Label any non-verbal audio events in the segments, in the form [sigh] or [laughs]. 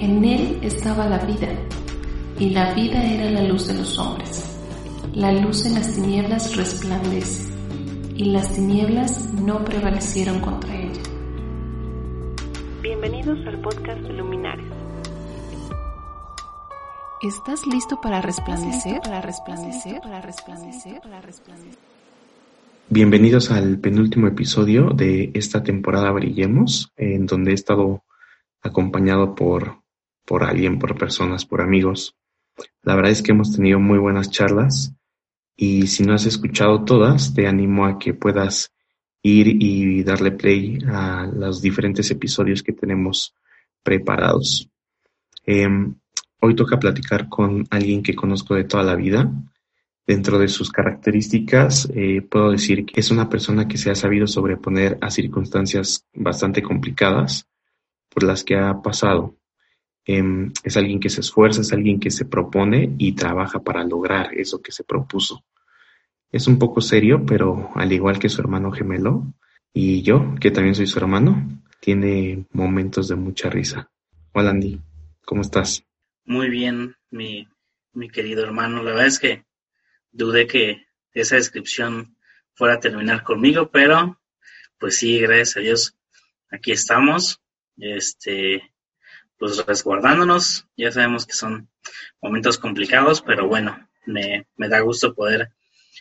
En él estaba la vida, y la vida era la luz de los hombres. La luz en las tinieblas resplandece, y las tinieblas no prevalecieron contra ella. Bienvenidos al podcast Luminares. ¿Estás listo para resplandecer? Para resplandecer, para resplandecer, para resplandecer. Bienvenidos al penúltimo episodio de esta temporada Brillemos, en donde he estado acompañado por, por alguien, por personas, por amigos. La verdad es que hemos tenido muy buenas charlas y si no has escuchado todas, te animo a que puedas ir y darle play a los diferentes episodios que tenemos preparados. Em, hoy toca platicar con alguien que conozco de toda la vida. Dentro de sus características, eh, puedo decir que es una persona que se ha sabido sobreponer a circunstancias bastante complicadas por las que ha pasado. Em, es alguien que se esfuerza, es alguien que se propone y trabaja para lograr eso que se propuso. Es un poco serio, pero al igual que su hermano gemelo y yo, que también soy su hermano, tiene momentos de mucha risa. Hola Andy, ¿cómo estás? Muy bien, mi, mi querido hermano. La verdad es que dudé que esa descripción fuera a terminar conmigo, pero pues sí, gracias a Dios, aquí estamos este, pues resguardándonos. Ya sabemos que son momentos complicados, pero bueno, me, da gusto poder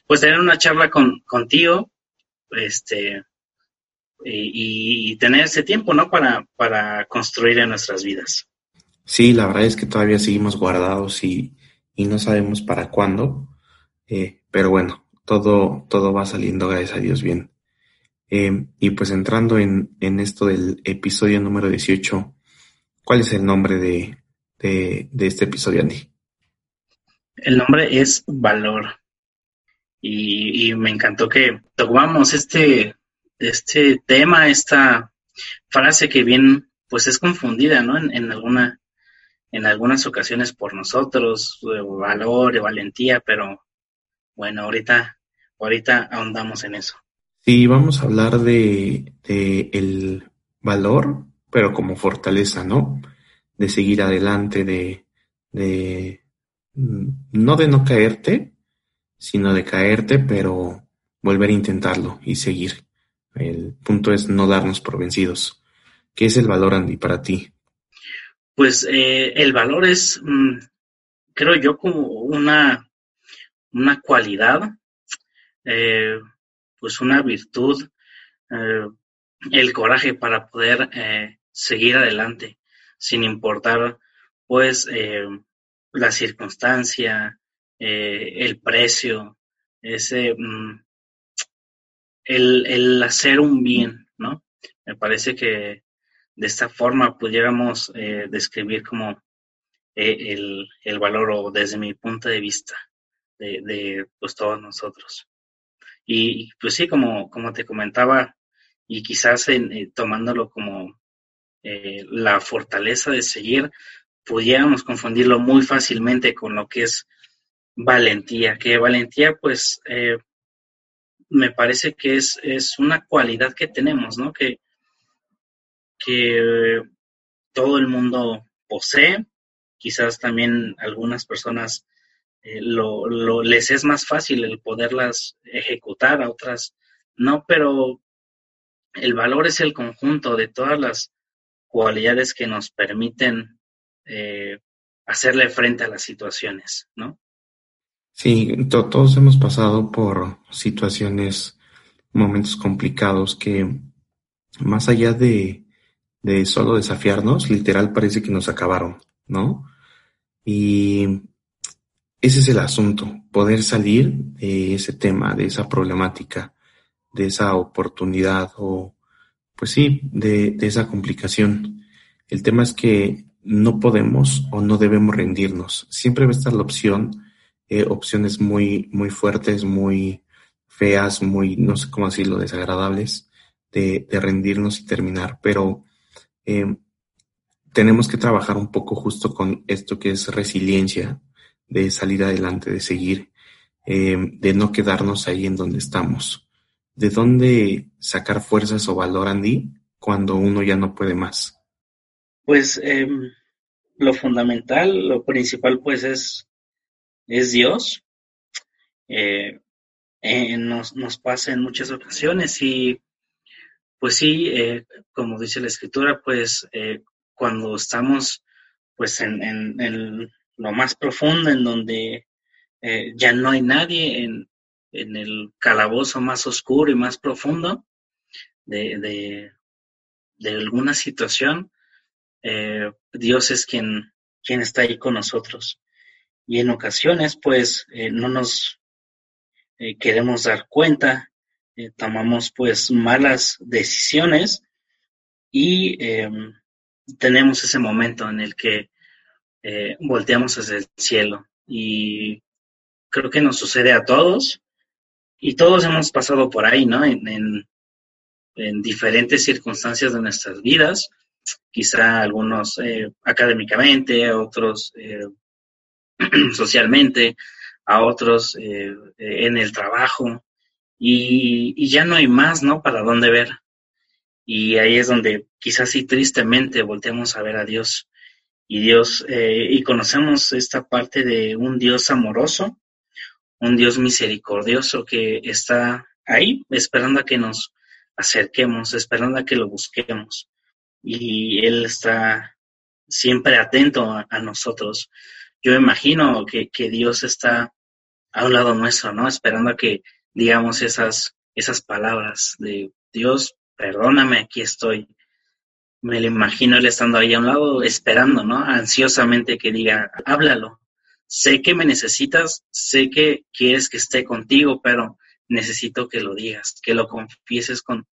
pues tener una charla con, contigo, este, y, tener ese tiempo, ¿no? Para, para construir en nuestras vidas. Sí, la verdad es que todavía seguimos guardados y, y no sabemos para cuándo, eh, pero bueno, todo, todo va saliendo, gracias a Dios, bien. Eh, y pues entrando en, en, esto del episodio número 18, ¿cuál es el nombre de, de, este episodio, Andy? El nombre es Valor. Y, me encantó que tomamos este, este tema, esta frase que bien, pues es confundida, ¿no? En, en alguna, en algunas ocasiones por nosotros, valor, y valentía, pero bueno, ahorita, ahorita ahondamos en eso. Sí, vamos a hablar de, el valor, pero como fortaleza, ¿no? De seguir adelante, de, de mm, no de no caerte, sino de caerte, pero volver a intentarlo y seguir. El punto es no darnos por vencidos. ¿Qué es el valor, Andy, para ti? Pues eh, el valor es, mm, creo yo, como una, una cualidad eh, pues una virtud, eh, el coraje para poder eh, seguir adelante sin importar pues eh, la circunstancia, el precio, ese mm, el, el, hacer un bien, ¿no? Me parece que de esta forma pudiéramos describir como el, el, valor o desde mi punto de vista de, pues todos nosotros. Y pues sí, como, como te comentaba, y quizás eh, tomándolo como eh, la fortaleza de seguir, pudiéramos confundirlo muy fácilmente con lo que es valentía, que valentía pues eh, me parece que es, es una cualidad que tenemos, ¿no? Que, que todo el mundo posee, quizás también algunas personas eh, lo, lo, les es más fácil el poderlas ejecutar, a otras no, pero el valor es el conjunto de todas las cualidades que nos permiten eh, hacerle frente a las situaciones, ¿no? Sí, todos hemos pasado por situaciones, momentos complicados que más allá de, de solo desafiarnos, literal parece que nos acabaron, ¿no? Y ese es el asunto, poder salir de ese tema, de esa problemática, de esa oportunidad o, pues sí, de, esa complicación. El tema es que no podemos o no debemos rendirnos. Siempre va a estar la opción, eh, opciones muy, muy fuertes, muy feas, muy, no sé cómo decirlo, desagradables, de, rendirnos y terminar. Pero eh, tenemos que trabajar un poco justo con esto que es resiliencia, de salir adelante, de seguir, eh, de no quedarnos ahí en donde estamos. ¿De dónde sacar fuerzas o valor, Andy, cuando uno ya no puede más? Pues em, lo fundamental, lo principal pues es, es Dios. Eh, eh, nos, nos pasa en muchas ocasiones y pues sí, eh, como dice la escritura, pues cuando estamos pues en, en, lo más profundo, en donde ya no hay nadie, en, en, el calabozo más oscuro y más profundo de, de, alguna situación, eh, Dios es quien, quien está ahí con nosotros. Y en ocasiones, pues, eh, no nos eh, queremos dar cuenta, tomamos pues malas decisiones y em, tenemos ese momento en el que volteamos hacia el cielo. Y creo que nos sucede a todos y todos hemos pasado por ahí, ¿no? en, en diferentes circunstancias de nuestras vidas quizá algunos eh, académicamente, otros eh, [clears throat] socialmente, a otros eh, en el trabajo, y, ya no hay más, ¿no? Para dónde ver. Y ahí es donde quizás sí tristemente volteamos a ver a Dios y Dios, y conocemos esta parte de un Dios amoroso, un Dios misericordioso que está ahí esperando a que nos acerquemos, esperando a que lo busquemos y Él está siempre atento a, nosotros. Yo imagino que, que, Dios está a un lado nuestro, ¿no? Esperando a que digamos esas, esas palabras de Dios, perdóname, aquí estoy. Me lo imagino Él estando ahí a un lado, esperando, ¿no? Ansiosamente que diga, háblalo. Sé que me necesitas, sé que quieres que esté contigo, pero necesito que lo digas, que lo confieses con,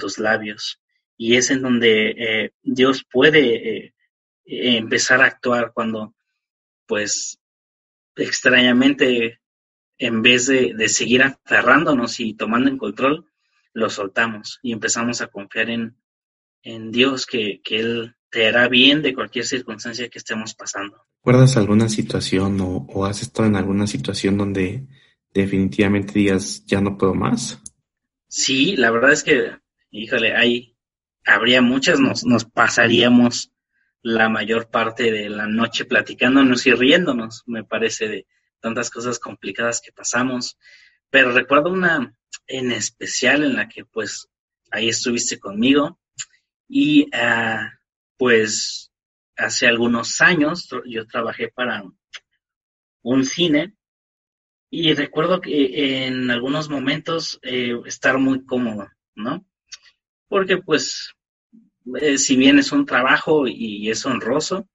tus labios y es en donde eh, Dios puede eh, empezar a actuar cuando, pues, extrañamente, en vez de, seguir aferrándonos y tomando en control, lo soltamos y empezamos a confiar en, Dios, que, Él te hará bien de cualquier circunstancia que estemos pasando. ¿Recuerdas alguna situación o, has estado en alguna situación donde definitivamente digas, ya no puedo más? Sí, la verdad es que, híjole, hay, habría muchas, nos, nos pasaríamos la mayor parte de la noche platicándonos y riéndonos, me parece, de tantas cosas complicadas que pasamos. Pero recuerdo una en especial en la que pues ahí estuviste conmigo y ah, pues hace algunos años yo trabajé para un cine y recuerdo que en algunos momentos eh, estar muy cómodo, ¿no? Porque pues eh, si bien es un trabajo y es honroso,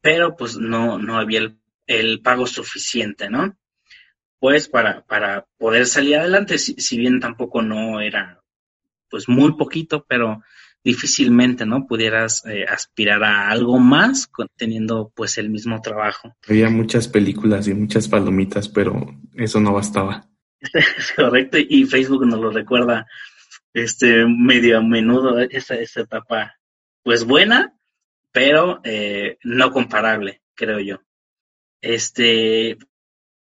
pero pues no, no había el, pago suficiente, ¿no? Pues para, para poder salir adelante, si, bien tampoco no era pues muy poquito, pero difícilmente, ¿no? Pudieras eh, aspirar a algo más teniendo pues el mismo trabajo. Había muchas películas y muchas palomitas, pero eso no bastaba. Es [laughs] correcto, y Facebook nos lo recuerda este, medio a menudo esa, esa etapa, pues buena, pero eh, no comparable, creo yo. Este,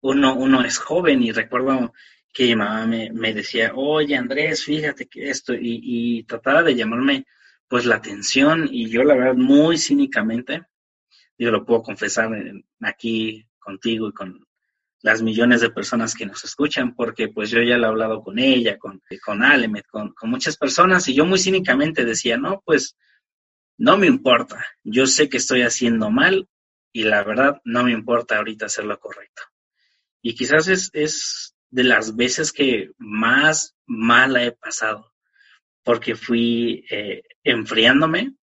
uno, uno es joven y recuerdo que mi mamá me, me decía, oye Andrés, fíjate que esto, y, y trataba de llamarme pues la atención y yo la verdad muy cínicamente, yo lo puedo confesar aquí contigo y con las millones de personas que nos escuchan, porque pues yo ya lo he hablado con ella, con, con Alemet, con, con muchas personas, y yo muy cínicamente decía, no, pues no me importa, yo sé que estoy haciendo mal y la verdad no me importa ahorita hacer lo correcto. Y quizás es, es de las veces que más mala he pasado, porque fui eh, enfriándome,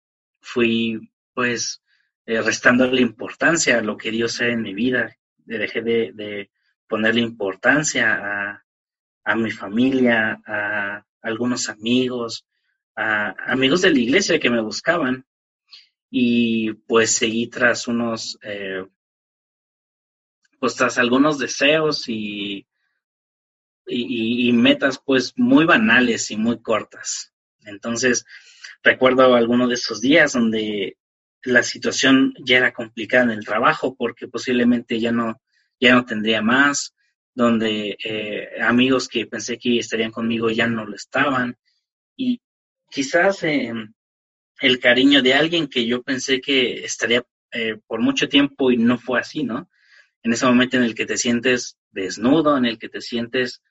fui pues eh, restando la importancia a lo que Dios era en mi vida, dejé de, ponerle importancia a, a, mi familia, a algunos amigos, a amigos de la iglesia que me buscaban. Y pues seguí tras unos, eh, pues tras algunos deseos y, y, metas pues muy banales y muy cortas. Entonces, recuerdo alguno de esos días donde la situación ya era complicada en el trabajo porque posiblemente ya no, ya no tendría más, donde eh, amigos que pensé que estarían conmigo ya no lo estaban y quizás eh, el cariño de alguien que yo pensé que estaría eh, por mucho tiempo y no fue así, ¿no? En ese momento en el que te sientes desnudo, en el que te sientes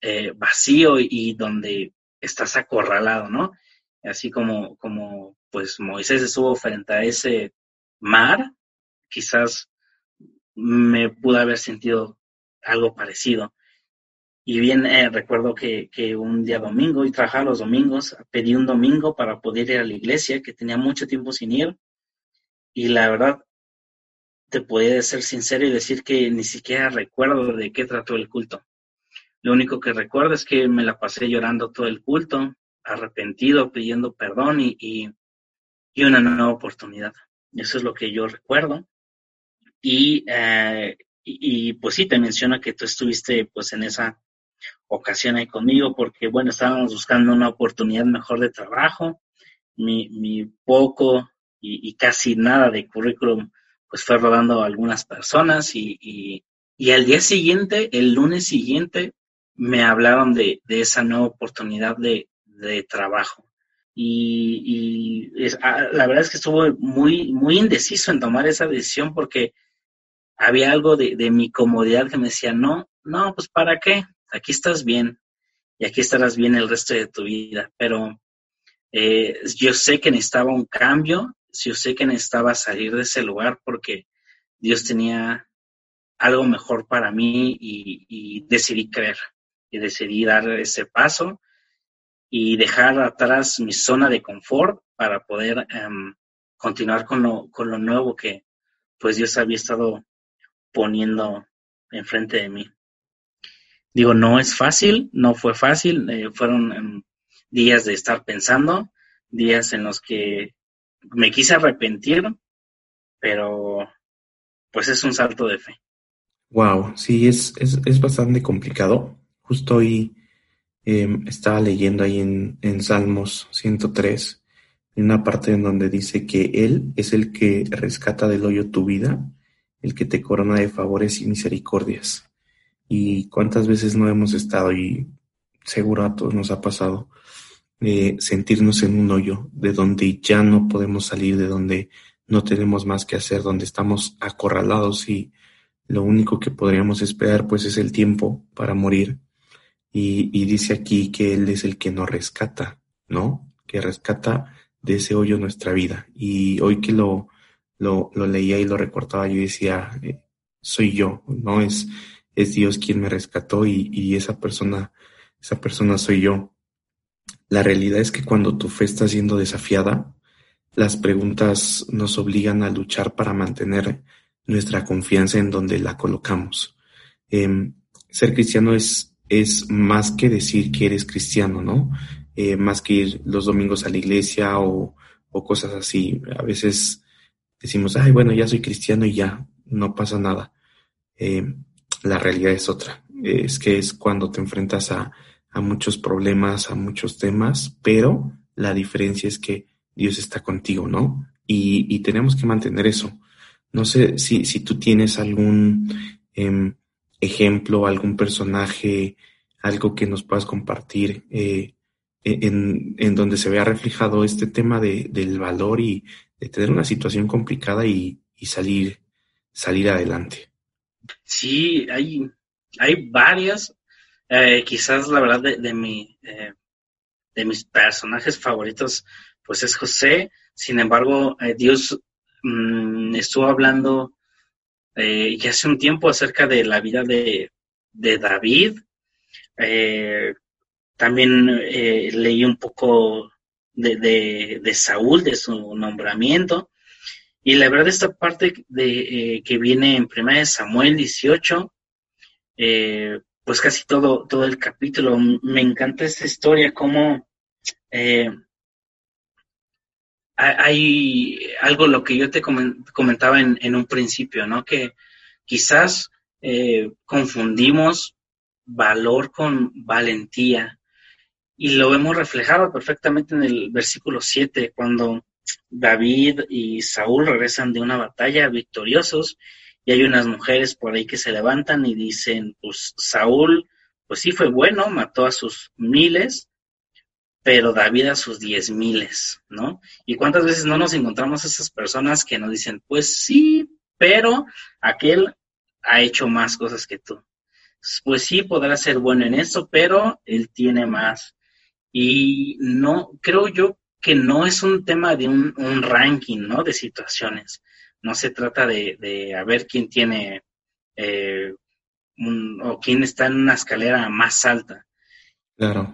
eh, vacío y, donde estás acorralado, ¿no? Así como, como pues Moisés estuvo frente a ese mar, quizás me pudo haber sentido algo parecido. Y bien, eh, recuerdo que, que, un día domingo, y trabajaba los domingos, pedí un domingo para poder ir a la iglesia, que tenía mucho tiempo sin ir. Y la verdad, te podía ser sincero y decir que ni siquiera recuerdo de qué trató el culto. Lo único que recuerdo es que me la pasé llorando todo el culto, arrepentido, pidiendo perdón y, y, una nueva oportunidad. Eso es lo que yo recuerdo. Y, eh, y, pues sí, te menciono que tú estuviste pues en esa ocasión ahí conmigo porque, bueno, estábamos buscando una oportunidad mejor de trabajo. Mi, mi poco y, y casi nada de currículum pues fue rodando a algunas personas y, y, y, al día siguiente, el lunes siguiente, me hablaron de, de esa nueva oportunidad de, de trabajo. Y, y es, ah, la verdad es que estuve muy, muy indeciso en tomar esa decisión porque había algo de, de mi comodidad que me decía, no, no, pues ¿para qué? Aquí estás bien y aquí estarás bien el resto de tu vida. Pero eh, yo sé que necesitaba un cambio yo sé que necesitaba salir de ese lugar porque Dios tenía algo mejor para mí y, decidí creer y decidí dar ese paso y dejar atrás mi zona de confort para poder em, continuar con lo, con lo nuevo que pues Dios había estado poniendo enfrente de mí. Digo, no es fácil, no fue fácil, eh, fueron em, días de estar pensando, días en los que me quise arrepentir, pero pues es un salto de fe. Wow, sí, es, es, es bastante complicado. Justo hoy em, estaba leyendo ahí en, en Salmos 103, en una parte en donde dice que Él es el que rescata del hoyo tu vida, el que te corona de favores y misericordias. Y cuántas veces no hemos estado, y seguro a todos nos ha pasado, eh, sentirnos en un hoyo, de donde ya no podemos salir, de donde no tenemos más que hacer, donde estamos acorralados y lo único que podríamos esperar pues es el tiempo para morir. Y, dice aquí que Él es el que nos rescata, ¿no? Que rescata de ese hoyo nuestra vida. Y hoy que lo, lo, lo leía y lo recortaba, yo decía, eh, soy yo, ¿no? Es, es Dios quien me rescató y, y esa persona, esa persona soy yo. La realidad es que cuando tu fe está siendo desafiada, las preguntas nos obligan a luchar para mantener nuestra confianza en donde la colocamos. Em, ser cristiano es, es más que decir que eres cristiano, ¿no? Eh, más que ir los domingos a la iglesia o, o cosas así. A veces decimos, ay, bueno, ya soy cristiano y ya, no pasa nada. Em, la realidad es otra. Es que es cuando te enfrentas a a muchos problemas, a muchos temas, pero la diferencia es que Dios está contigo, ¿no? Y, tenemos que mantener eso. No sé si, si tú tienes algún eh, ejemplo, algún personaje, algo que nos puedas compartir eh, en, en, donde se vea reflejado este tema de, del valor y de tener una situación complicada y, y salir, salir adelante. Sí, hay, hay varias, eh, quizás la verdad de, mi, eh, de mis personajes favoritos, pues es José. Sin embargo, Dios mm, estuvo hablando ya hace un tiempo acerca de la vida de, de David. también leí un poco de, de, Saúl, de su nombramiento. Y la verdad, esta parte de, que viene en 1 Samuel 18, eh, pues casi todo, todo el capítulo. Me encanta esta historia, como eh, hay algo lo que yo te comentaba en, un principio, ¿no? Que quizás eh, confundimos valor con valentía y lo hemos reflejado perfectamente en el versículo 7, cuando David y Saúl regresan de una batalla victoriosos y hay unas mujeres por ahí que se levantan y dicen, pues Saúl, pues sí fue bueno, mató a sus miles, pero David a sus diez miles, ¿no? Y cuántas veces no nos encontramos esas personas que nos dicen, pues sí, pero aquel ha hecho más cosas que tú. Pues sí, podrá ser bueno en eso, pero él tiene más. Y no, creo yo que no es un tema de un, ranking, ¿no? De situaciones. No se trata de, de a ver quién tiene eh, o quién está en una escalera más alta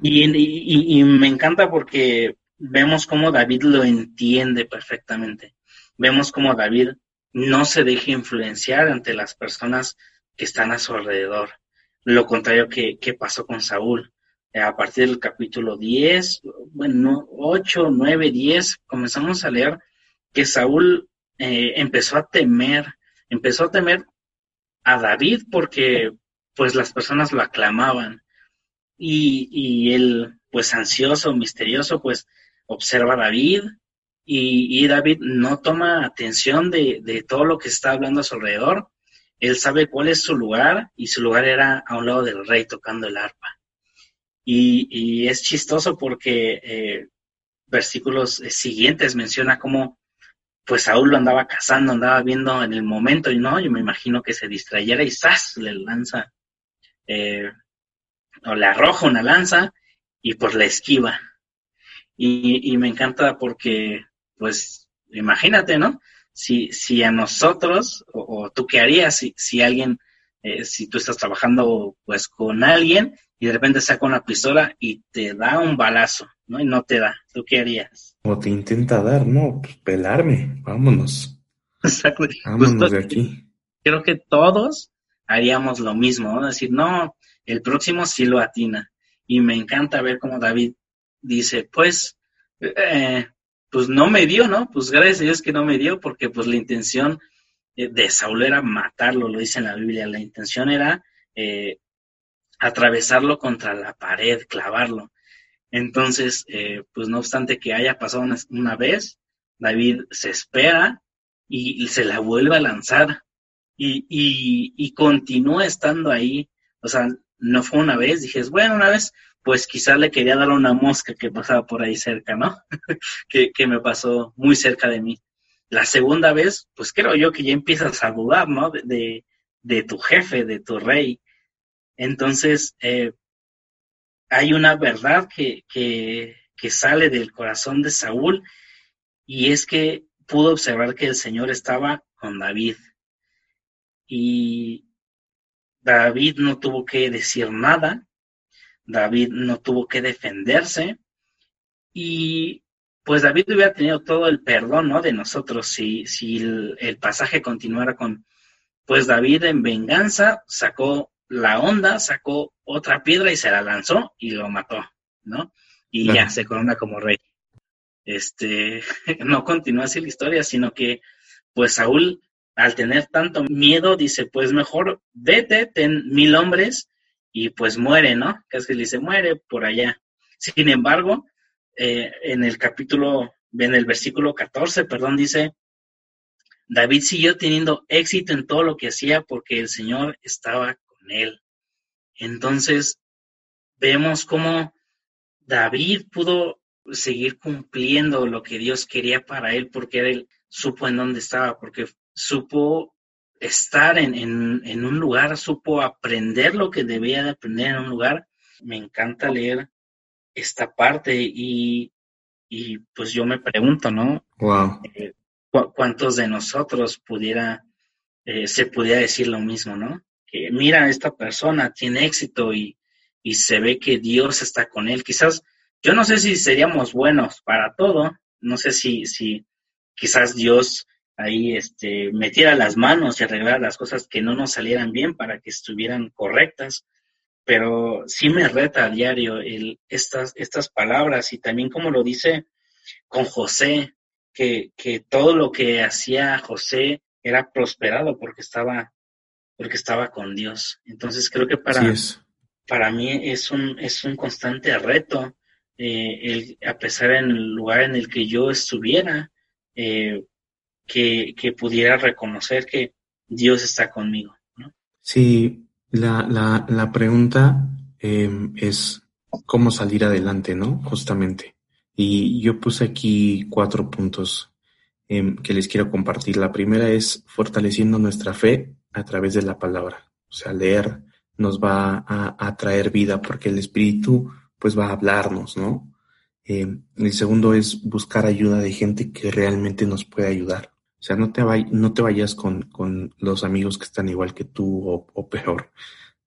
Y, me encanta porque vemos cómo David lo entiende perfectamente. Vemos cómo David no se deja influenciar ante las personas que están a su alrededor. Lo contrario que, pasó con Saúl. A partir del capítulo 10, bueno, 8, 9, 10, comenzamos a leer que Saúl eh, empezó a temer, empezó a temer a David porque pues las personas lo aclamaban, y, él, pues ansioso, misterioso, pues observa a David y, David no toma atención de, todo lo que está hablando a su alrededor. Él sabe cuál es su lugar y su lugar era a un lado del rey tocando el arpa. Y, es chistoso porque eh, versículos siguientes menciona cómo pues Saúl lo andaba cazando, andaba viendo en el momento y no, yo me imagino que se distrayera y ¡zas! le lanza eh, o le arroja una lanza y pues la esquiva. Y, me encanta porque, pues, imagínate, ¿no? Si, si a nosotros, o, tú qué harías si, si alguien, eh, si tú estás trabajando pues con alguien y de repente saca una pistola y te da un balazo, ¿no? Y no te da, ¿tú qué harías? O te intenta dar, ¿no? Pues pelarme, vámonos. Exacto. Vámonos de aquí. Creo que todos haríamos lo mismo, ¿no? Decir, no, el próximo sí lo atina. Y me encanta ver cómo David dice, pues, eh, pues no me dio, ¿no? Pues gracias a Dios que no me dio, porque pues la intención de Saúl era matarlo, lo dice en la Biblia. La intención era eh, atravesarlo contra la pared, clavarlo. Entonces, eh, pues no obstante que haya pasado una, vez, David se espera y, se la vuelve a lanzar y, y, y continúa estando ahí. O sea, no fue una vez, dije, bueno, una vez, pues quizás le quería dar una mosca que pasaba por ahí cerca, ¿no? [laughs] que, que, me pasó muy cerca de mí. La segunda vez, pues creo yo que ya empiezas a dudar, ¿no? De, de, tu jefe, de tu rey. Entonces, eh, hay una verdad que, que, que sale del corazón de Saúl y es que pudo observar que el Señor estaba con David. Y David no tuvo que decir nada, David no tuvo que defenderse y pues David hubiera tenido todo el perdón ¿no? de nosotros si, si el, pasaje continuara con, pues David en venganza sacó la onda, sacó otra piedra y se la lanzó y lo mató, ¿no? Y ya se corona como rey. Este, [laughs] no continúa así la historia, sino que pues Saúl al tener tanto miedo, dice, pues mejor vete, ten mil hombres y pues muere, ¿no? Casi le dice, muere por allá. Sin embargo, eh, en el capítulo, en el versículo 14, perdón, dice, David siguió teniendo éxito en todo lo que hacía porque el Señor estaba con él. Entonces, vemos cómo David pudo seguir cumpliendo lo que Dios quería para él porque él supo en dónde estaba, porque supo estar en, en, un lugar, supo aprender lo que debía de aprender en un lugar. Me encanta leer esta parte y, y pues yo me pregunto, ¿no? Wow. Eh, ¿Cuántos de nosotros pudiera, eh, se pudiera decir lo mismo, ¿no? Que mira, esta persona tiene éxito y, y se ve que Dios está con él. Quizás, yo no sé si seríamos buenos para todo, no sé si, si quizás Dios ahí este, metiera las manos y arreglara las cosas que no nos salieran bien para que estuvieran correctas. Pero sí me reta a diario el, estas, estas palabras y también como lo dice con José, que, que todo lo que hacía José era prosperado porque estaba, porque estaba con Dios. Entonces creo que para, para mí es un, es un constante reto, eh, el, a pesar en el lugar en el que yo estuviera, eh, que, pudiera reconocer que Dios está conmigo. ¿no? Sí, la, la, la pregunta em, es, cómo salir adelante, ¿no? Justamente. Y yo puse aquí cuatro puntos em, que les quiero compartir. La primera es fortaleciendo nuestra fe a través de la palabra. O sea, leer nos va a, traer vida porque el Espíritu pues va a hablarnos, ¿no? Em, el segundo es buscar ayuda de gente que realmente nos puede ayudar. O sea, no te, no te vayas con, con, los amigos que están igual que tú o, peor.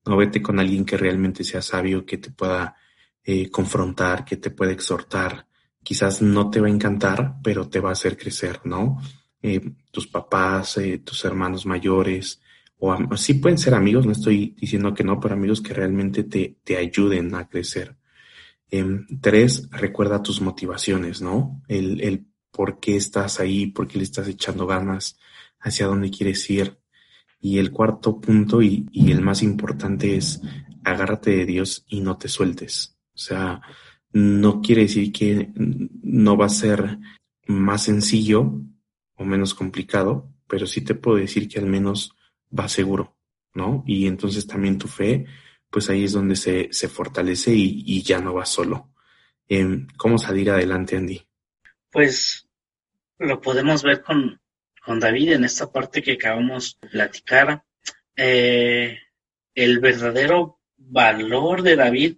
No vete con alguien que realmente sea sabio, que te pueda eh, confrontar, que te pueda exhortar, quizás no te va a encantar, pero te va a hacer crecer, ¿no? Eh, tus papás, eh, tus hermanos mayores, o sí pueden ser amigos, no estoy diciendo que no, pero amigos que realmente te, te ayuden a crecer. Em, tres, recuerda tus motivaciones, ¿no? El, el por qué estás ahí, por qué le estás echando ganas, hacia dónde quieres ir. Y el cuarto punto y, el más importante es agárrate de Dios y no te sueltes. O sea, no quiere decir que no va a ser más sencillo o menos complicado, pero sí te puedo decir que al menos va seguro, ¿no? Y entonces también tu fe, pues ahí es donde se, fortalece y, ya no va solo. Em, ¿Cómo salir adelante, Andy? Pues lo podemos ver con, con David en esta parte que acabamos de platicar. Eh, el verdadero valor de David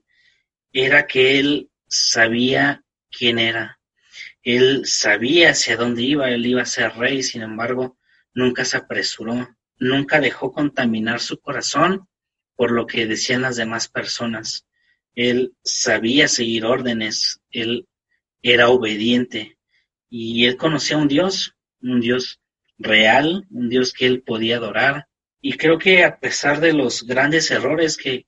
era que él sabía quién era. Él sabía hacia dónde iba, él iba a ser rey, sin embargo, nunca se apresuró, nunca dejó contaminar su corazón por lo que decían las demás personas. Él sabía seguir órdenes, él era obediente y él conocía a un Dios, un Dios real, un Dios que él podía adorar. Y creo que a pesar de los grandes errores que,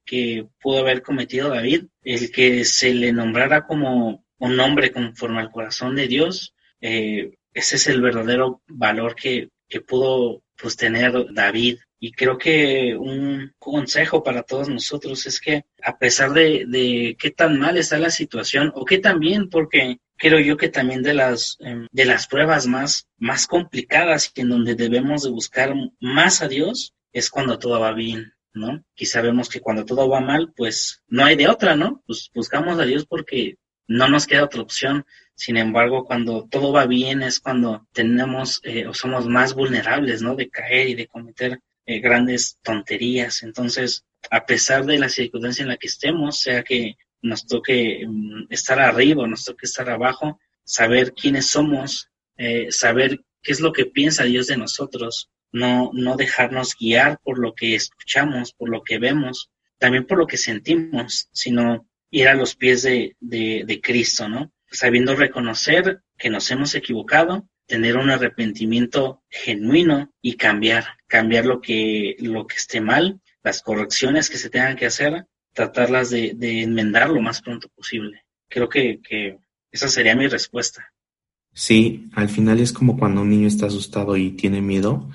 pudo haber cometido David, el que se le nombrara como un hombre conforme al corazón de Dios, eh, ese es el verdadero valor que, pudo pues, tener David. Y creo que un consejo para todos nosotros es que a pesar de, de qué tan mal está la situación, o que también, porque creo yo que también de las, em, de las pruebas más, más complicadas y en donde debemos de buscar más a Dios, es cuando todo va bien. ¿no? Y sabemos que cuando todo va mal, pues no hay de otra, ¿no? Pues buscamos a Dios porque no nos queda otra opción. Sin embargo, cuando todo va bien es cuando tenemos eh, o somos más vulnerables, ¿no? De caer y de cometer eh, grandes tonterías. Entonces, a pesar de la circunstancia en la que estemos, sea que nos toque mm, estar arriba nos toque estar abajo, saber quiénes somos, eh, saber qué es lo que piensa Dios de nosotros, no, no dejarnos guiar por lo que escuchamos, por lo que vemos, también por lo que sentimos, sino ir a los pies de, de, Cristo, ¿no? Sabiendo reconocer que nos hemos equivocado, tener un arrepentimiento genuino y cambiar, cambiar lo que, lo que esté mal, las correcciones que se tengan que hacer, tratarlas de, enmendar lo más pronto posible. Creo que, que esa sería mi respuesta. Sí, al final es como cuando un niño está asustado y tiene miedo,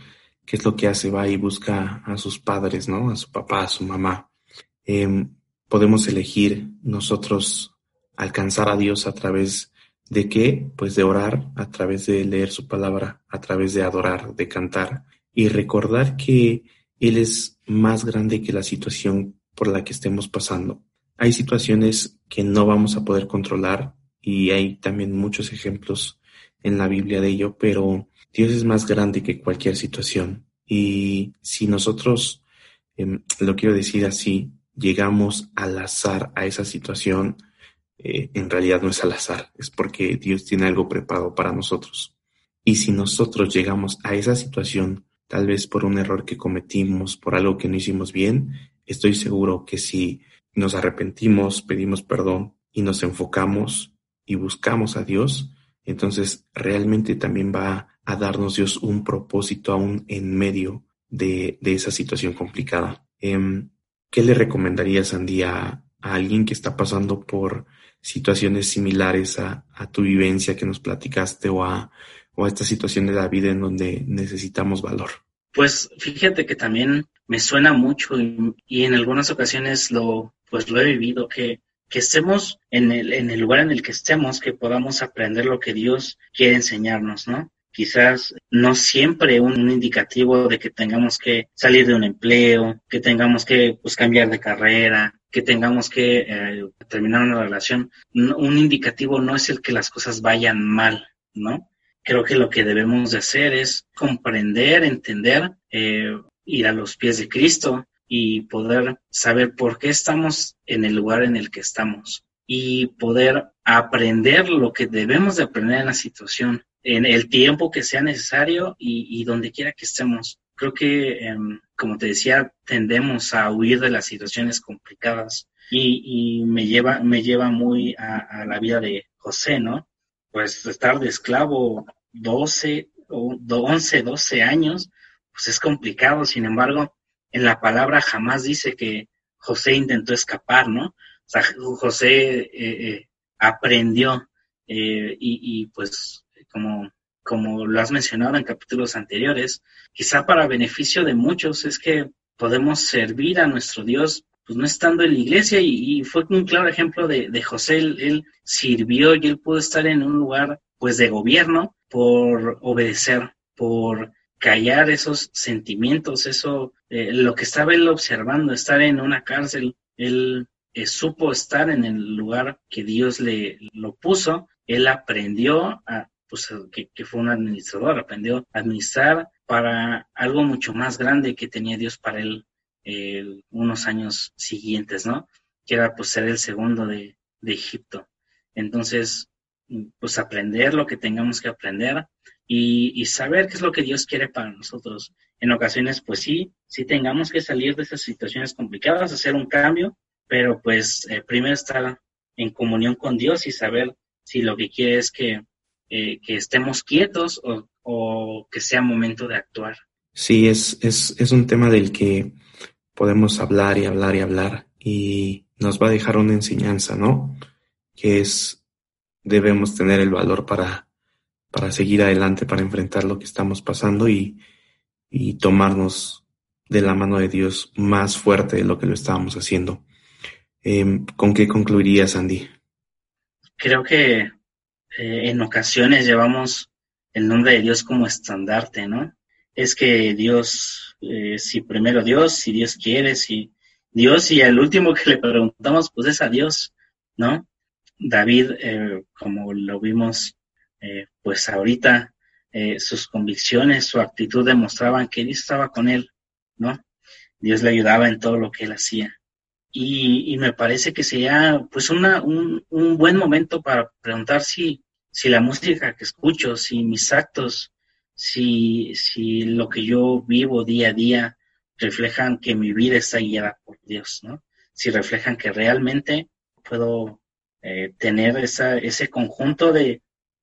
¿qué es lo que hace? Va y busca a sus padres, ¿no? A su papá, a su mamá. Em, podemos elegir nosotros alcanzar a Dios a través de qué? Pues de orar, a través de leer su palabra, a través de adorar, de cantar y recordar que Él es más grande que la situación por la que estemos pasando. Hay situaciones que no vamos a poder controlar y hay también muchos ejemplos en la Biblia de ello, pero Dios es más grande que cualquier situación. Y si nosotros, em, lo quiero decir así, llegamos al azar a esa situación, eh, en realidad no es al azar, es porque Dios tiene algo preparado para nosotros. Y si nosotros llegamos a esa situación, tal vez por un error que cometimos, por algo que no hicimos bien, estoy seguro que si nos arrepentimos, pedimos perdón y nos enfocamos y buscamos a Dios, entonces realmente también va a darnos Dios un propósito aún en medio de, esa situación complicada. Em, ¿Qué le recomendarías, Andy, a, a, alguien que está pasando por situaciones similares a, tu vivencia que nos platicaste o a, o a esta situación de la vida en donde necesitamos valor? Pues fíjate que también me suena mucho y, en algunas ocasiones lo, pues lo he vivido, que que estemos en el, en el lugar en el que estemos, que podamos aprender lo que Dios quiere enseñarnos, ¿no? Quizás no siempre un, indicativo de que tengamos que salir de un empleo, que tengamos que pues, cambiar de carrera, que tengamos que eh, terminar una relación, un indicativo no es el que las cosas vayan mal, ¿no? Creo que lo que debemos de hacer es comprender, entender, eh, ir a los pies de Cristo y poder saber por qué estamos en el lugar en el que estamos y poder aprender lo que debemos de aprender en la situación, en el tiempo que sea necesario y, donde quiera que estemos. Creo que em, como te decía, tendemos a huir de las situaciones complicadas y, me lleva, me lleva muy a, la vida de José, ¿no? Pues estar de esclavo 12 o 11, 12 años, pues es complicado. Sin embargo, en la palabra jamás dice que José intentó escapar, ¿no? O sea, José eh, eh, aprendió eh, y, y, pues como como lo has mencionado en capítulos anteriores, quizá para beneficio de muchos es que podemos servir a nuestro Dios pues no estando en la iglesia. Y, fue un claro ejemplo de, José, él, sirvió y él pudo estar en un lugar pues de gobierno por obedecer, por callar esos sentimientos, eso, eh, lo que estaba él observando, estar en una cárcel, él eh, supo estar en el lugar que Dios le lo puso, él aprendió a, pues, que, fue un administrador, aprendió a administrar para algo mucho más grande que tenía Dios para él unos años siguientes, ¿no? Que era pues ser el segundo de, Egipto. Entonces, pues aprender lo que tengamos que aprender y, saber qué es lo que Dios quiere para nosotros. En ocasiones, pues sí, sí tengamos que salir de esas situaciones complicadas, hacer un cambio, pero pues eh, primero estar en comunión con Dios y saber si lo que quiere es que eh, que estemos quietos o, que sea momento de actuar. Sí, es, es, es un tema del que podemos hablar y hablar y hablar y nos va a dejar una enseñanza, ¿no? Que es, debemos tener el valor para, para seguir adelante, para enfrentar lo que estamos pasando y, y tomarnos de la mano de Dios más fuerte de lo que lo estábamos haciendo. Em, ¿Con qué concluirías, Andy? Creo que eh, en ocasiones llevamos el nombre de Dios como estandarte, ¿no? Es que Dios, eh, si primero Dios, si Dios quiere, si Dios, y el último que le preguntamos, pues es a Dios, ¿no? David, eh, como lo vimos, pues ahorita, sus convicciones, su actitud demostraban que Dios estaba con él, ¿no? Dios le ayudaba en todo lo que él hacía. Y, me parece que sería pues una, un, un, buen momento para preguntar si si la música que escucho, si mis actos, si, si lo que yo vivo día a día reflejan que mi vida está guiada por Dios, ¿no? Si reflejan que realmente puedo eh, tener esa, ese conjunto de,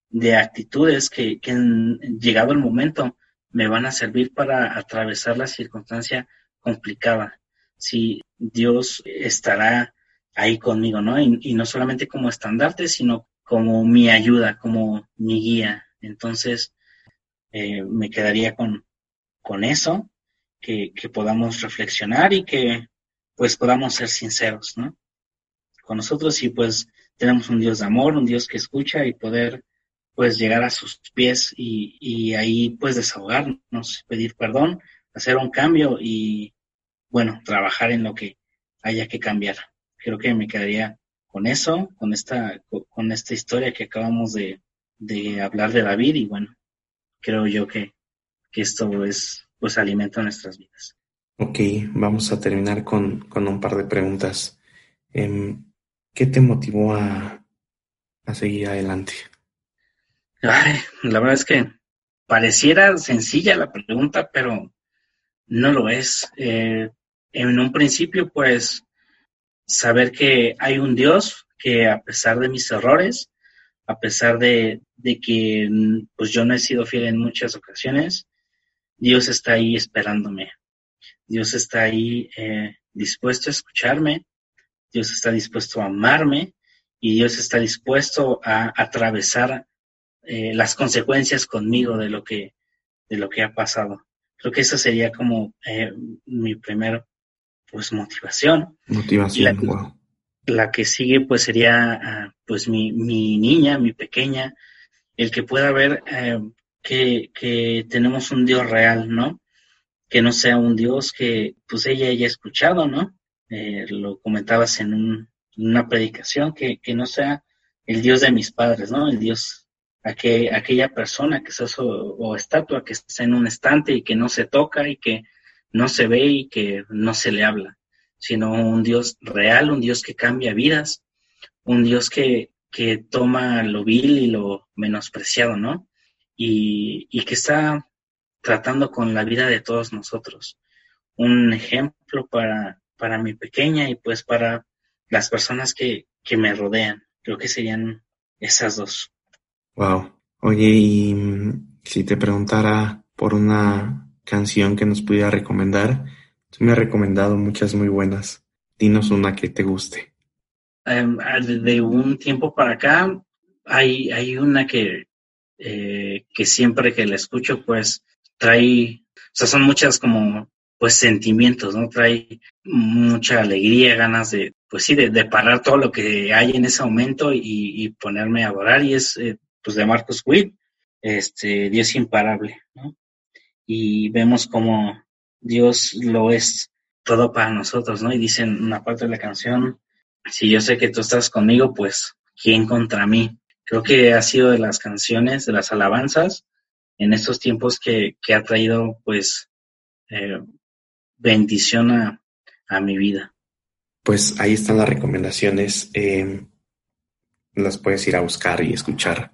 de actitudes que, que llegado el momento me van a servir para atravesar la circunstancia complicada. Si Dios estará ahí conmigo, ¿no? Y no solamente como estandarte, sino como mi ayuda, como mi guía. Entonces, eh, me quedaría con, con eso, que, que, podamos reflexionar y que pues podamos ser sinceros, ¿no? Con nosotros y pues tenemos un Dios de amor, un Dios que escucha y poder pues llegar a sus pies y, y ahí pues desahogarnos, pedir perdón, hacer un cambio y bueno, trabajar en lo que haya que cambiar. Creo que me quedaría con eso, con esta, con esta historia que acabamos de, hablar de David y bueno, creo yo que, esto es, pues alimenta nuestras vidas. Ok, vamos a terminar con, un par de preguntas. Em, ¿Qué te motivó a, a seguir adelante? Ay, la verdad es que pareciera sencilla la pregunta, pero no lo es. Eh, en un principio, pues, saber que hay un Dios que a pesar de mis errores, a pesar de, que pues yo no he sido fiel en muchas ocasiones, Dios está ahí esperándome. Dios está ahí eh, dispuesto a escucharme, Dios está dispuesto a amarme y Dios está dispuesto a, atravesar eh, las consecuencias conmigo de lo que de lo que ha pasado. Creo que esa sería como eh, mi primer pues motivación. Motivación, la, wow. La que sigue pues sería ah, pues mi, niña, mi pequeña, el que pueda ver eh, que, que, tenemos un Dios real, ¿no? Que no sea un Dios que pues ella haya escuchado, ¿no? eh, lo comentabas en, una predicación, que, no sea el Dios de mis padres, ¿no? El Dios, aquella persona que es o, estatua que está en un estante y que no se toca y que no se ve y que no se le habla, sino un Dios real, un Dios que cambia vidas, un Dios que, que toma lo vil y lo menospreciado, ¿no? Y, y que está tratando con la vida de todos nosotros. Un ejemplo para, para mi pequeña y pues para las personas que, que me rodean. Creo que serían esas dos. Wow. Oye, y mm, si te preguntara por una canción que nos pudiera recomendar, me has recomendado muchas muy buenas. Dinos una que te guste. Em, de un tiempo para acá, hay, hay una que, eh, que siempre que la escucho, pues trae, o sea, son muchas como, pues sentimientos, ¿no? Trae mucha alegría, ganas de, pues sí, de, parar todo lo que hay en ese momento y, ponerme a adorar. Y es, eh, pues, de Marcos Witt, este, Dios imparable, ¿no? Y vemos como Dios lo es todo para nosotros, ¿no? Y dicen una parte de la canción, si yo sé que tú estás conmigo, pues, ¿quién contra mí? Creo que ha sido de las canciones, de las alabanzas, en estos tiempos que, ha traído, pues, eh, bendición a, mi vida. Pues ahí están las recomendaciones. Eh, las puedes ir a buscar y escuchar.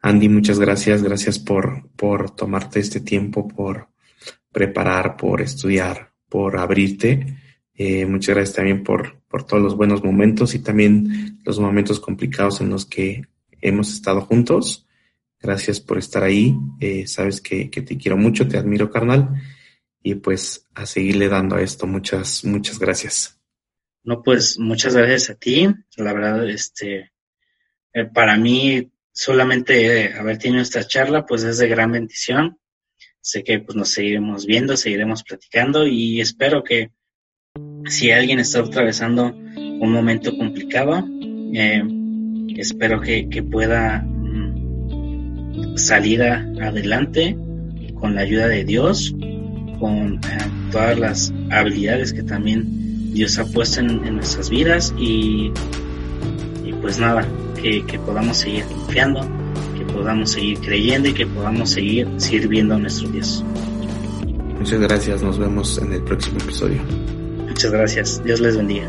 Andy, muchas gracias. Gracias por, por tomarte este tiempo, por preparar, por estudiar, por abrirte. Eh, muchas gracias también por, por todos los buenos momentos y también los momentos complicados en los que hemos estado juntos. Gracias por estar ahí. Eh, sabes que, que, te quiero mucho, te admiro, carnal. Y pues a seguirle dando a esto. Muchas, muchas gracias. No, pues muchas gracias a ti. La verdad, este, eh, para mí solamente haber tenido esta charla, pues es de gran bendición. Sé que pues nos seguiremos viendo, seguiremos platicando y espero que si alguien está atravesando un momento complicado, eh, espero que, pueda mm, salir adelante con la ayuda de Dios, con eh, todas las habilidades que también Dios ha puesto en, nuestras vidas y, pues nada, que, que podamos seguir confiando, que podamos seguir creyendo y que podamos seguir sirviendo a nuestro Dios. Muchas gracias, nos vemos en el próximo episodio. Muchas gracias. Dios les bendiga.